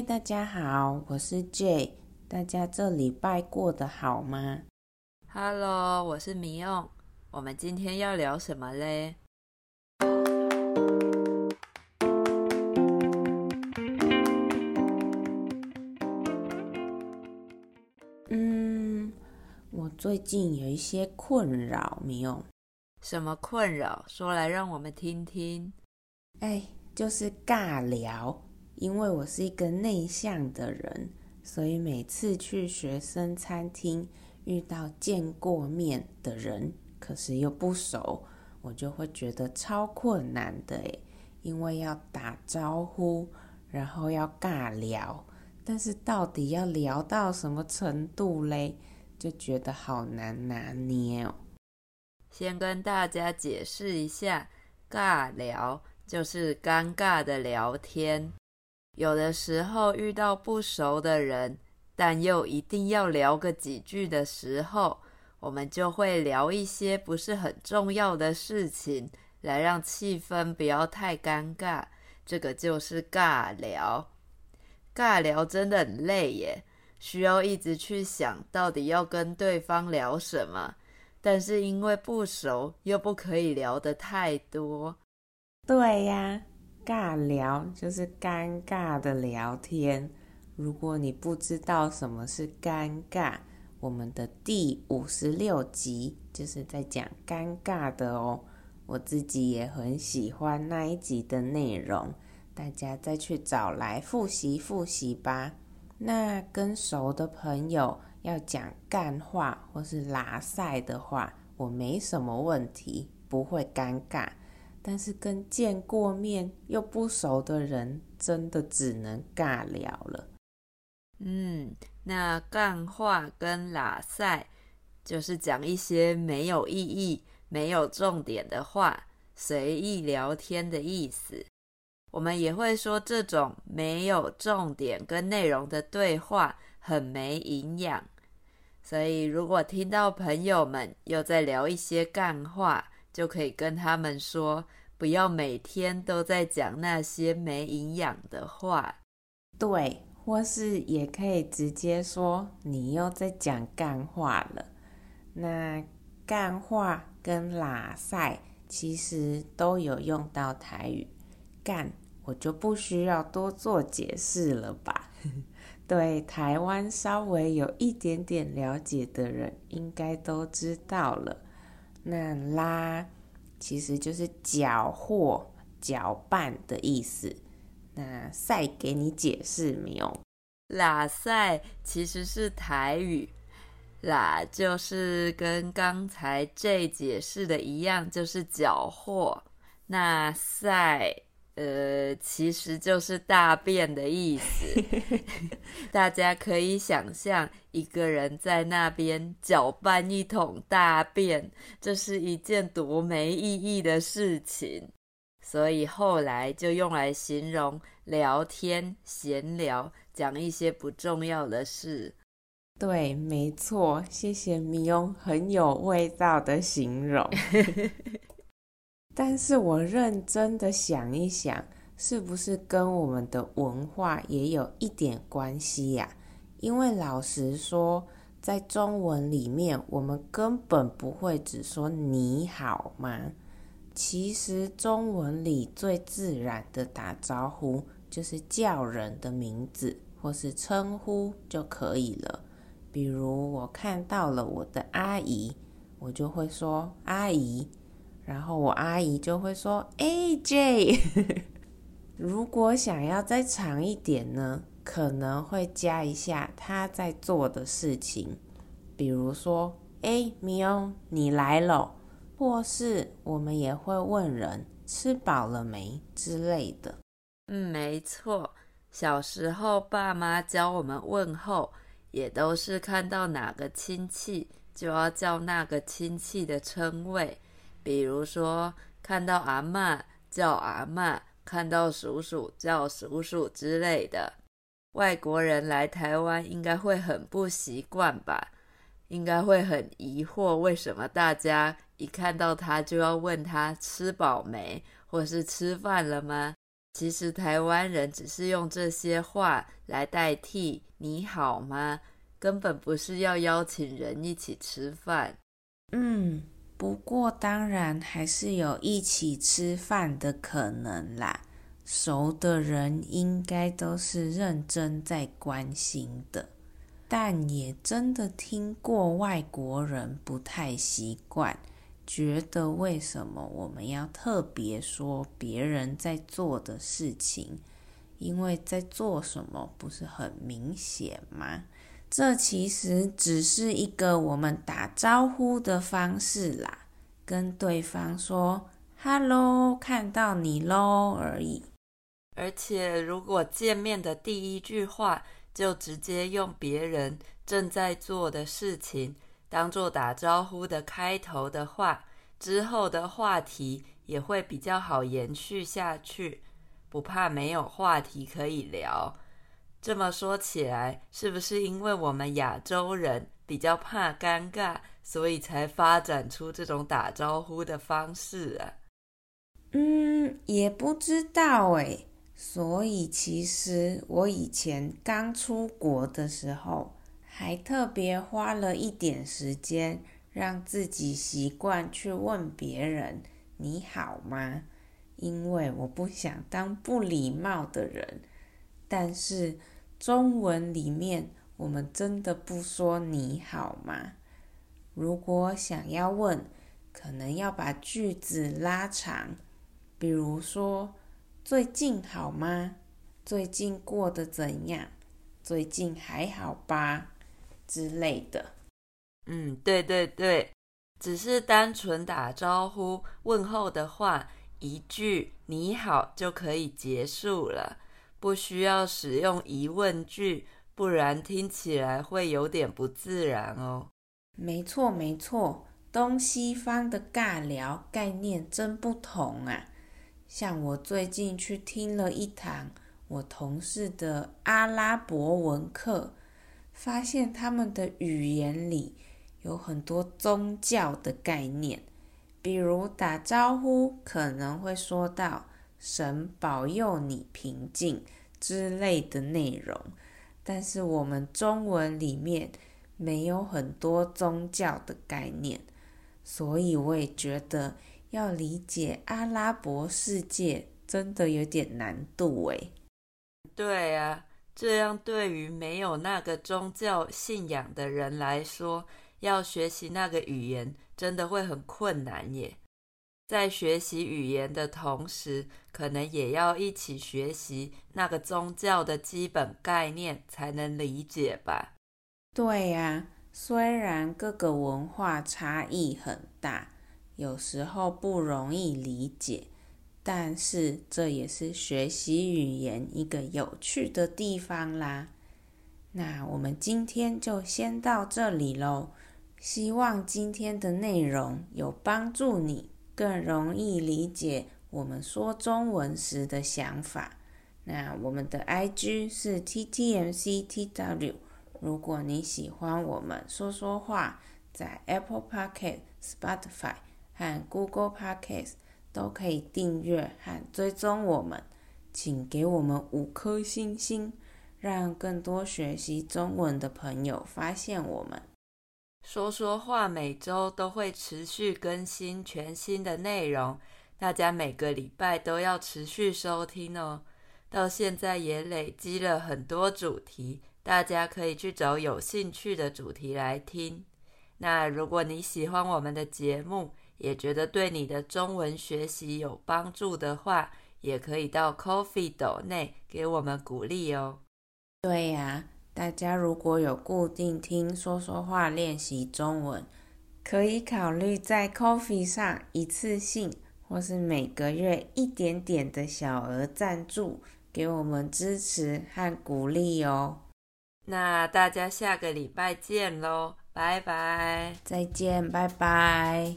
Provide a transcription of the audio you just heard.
嗨，大家好，我是 Jay。大家这礼拜过得好吗？Hello，我是米用。我们今天要聊什么嘞？嗯，我最近有一些困扰，米用。什么困扰？说来让我们听听。哎，就是尬聊。因为我是一个内向的人，所以每次去学生餐厅遇到见过面的人，可是又不熟，我就会觉得超困难的诶，因为要打招呼，然后要尬聊，但是到底要聊到什么程度嘞？就觉得好难拿捏哦。先跟大家解释一下，尬聊就是尴尬的聊天。有的时候遇到不熟的人，但又一定要聊个几句的时候，我们就会聊一些不是很重要的事情，来让气氛不要太尴尬。这个就是尬聊。尬聊真的很累耶，需要一直去想到底要跟对方聊什么，但是因为不熟，又不可以聊得太多。对呀。尬聊就是尴尬的聊天。如果你不知道什么是尴尬，我们的第五十六集就是在讲尴尬的哦。我自己也很喜欢那一集的内容，大家再去找来复习复习吧。那跟熟的朋友要讲干话或是拉赛的话，我没什么问题，不会尴尬。但是跟见过面又不熟的人，真的只能尬聊了。嗯，那干话跟喇赛就是讲一些没有意义、没有重点的话，随意聊天的意思。我们也会说这种没有重点跟内容的对话很没营养。所以如果听到朋友们又在聊一些干话，就可以跟他们说，不要每天都在讲那些没营养的话。对，或是也可以直接说你又在讲干话了。那干话跟喇塞其实都有用到台语，干我就不需要多做解释了吧？对台湾稍微有一点点了解的人，应该都知道了。那拉其实就是搅和、搅拌的意思。那赛给你解释没有？喇赛其实是台语，喇就是跟刚才这解释的一样，就是搅和。那赛。呃，其实就是大便的意思。大家可以想象一个人在那边搅拌一桶大便，这是一件多没意义的事情。所以后来就用来形容聊天、闲聊，讲一些不重要的事。对，没错，谢谢米翁，很有味道的形容。但是我认真的想一想，是不是跟我们的文化也有一点关系呀？因为老实说，在中文里面，我们根本不会只说你好吗？其实中文里最自然的打招呼就是叫人的名字或是称呼就可以了。比如我看到了我的阿姨，我就会说阿姨。然后我阿姨就会说：“哎，J，如果想要再长一点呢，可能会加一下她在做的事情，比如说，哎，米欧，你来了，或是我们也会问人吃饱了没之类的。”嗯，没错，小时候爸妈教我们问候，也都是看到哪个亲戚就要叫那个亲戚的称谓。比如说，看到阿嬷叫阿嬷，看到叔叔叫叔叔之类的。外国人来台湾应该会很不习惯吧？应该会很疑惑，为什么大家一看到他就要问他吃饱没，或是吃饭了吗？其实台湾人只是用这些话来代替“你好吗”，根本不是要邀请人一起吃饭。嗯，不过当然还是有一起吃饭的可能啦。熟的人应该都是认真在关心的，但也真的听过外国人不太习惯。觉得为什么我们要特别说别人在做的事情？因为在做什么不是很明显吗？这其实只是一个我们打招呼的方式啦，跟对方说 “hello”，看到你喽而已。而且如果见面的第一句话就直接用别人正在做的事情，当做打招呼的开头的话，之后的话题也会比较好延续下去，不怕没有话题可以聊。这么说起来，是不是因为我们亚洲人比较怕尴尬，所以才发展出这种打招呼的方式啊？嗯，也不知道诶。所以其实我以前刚出国的时候。还特别花了一点时间，让自己习惯去问别人“你好吗”，因为我不想当不礼貌的人。但是中文里面，我们真的不说“你好吗”。如果想要问，可能要把句子拉长，比如说“最近好吗？”“最近过得怎样？”“最近还好吧？”之类的，嗯，对对对，只是单纯打招呼问候的话，一句“你好”就可以结束了，不需要使用疑问句，不然听起来会有点不自然哦。没错没错，东西方的尬聊概念真不同啊。像我最近去听了一堂我同事的阿拉伯文课。发现他们的语言里有很多宗教的概念，比如打招呼可能会说到“神保佑你平静”之类的内容，但是我们中文里面没有很多宗教的概念，所以我也觉得要理解阿拉伯世界真的有点难度诶。对啊。这样对于没有那个宗教信仰的人来说，要学习那个语言真的会很困难耶。在学习语言的同时，可能也要一起学习那个宗教的基本概念，才能理解吧？对呀，虽然各个文化差异很大，有时候不容易理解。但是这也是学习语言一个有趣的地方啦。那我们今天就先到这里喽。希望今天的内容有帮助你更容易理解我们说中文时的想法。那我们的 IG 是 TTMCTW。如果你喜欢我们说说话，在 Apple Podcast、Spotify 和 Google Podcast。都可以订阅和追踪我们，请给我们五颗星星，让更多学习中文的朋友发现我们。说说话每周都会持续更新全新的内容，大家每个礼拜都要持续收听哦。到现在也累积了很多主题，大家可以去找有兴趣的主题来听。那如果你喜欢我们的节目，也觉得对你的中文学习有帮助的话，也可以到 Coffee 斗内给我们鼓励哦。对呀，大家如果有固定听说说话练习中文，可以考虑在 Coffee 上一次性或是每个月一点点的小额赞助，给我们支持和鼓励哦。那大家下个礼拜见喽，拜拜！再见，拜拜。